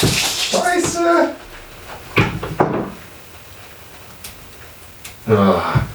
Scheiße. Ah.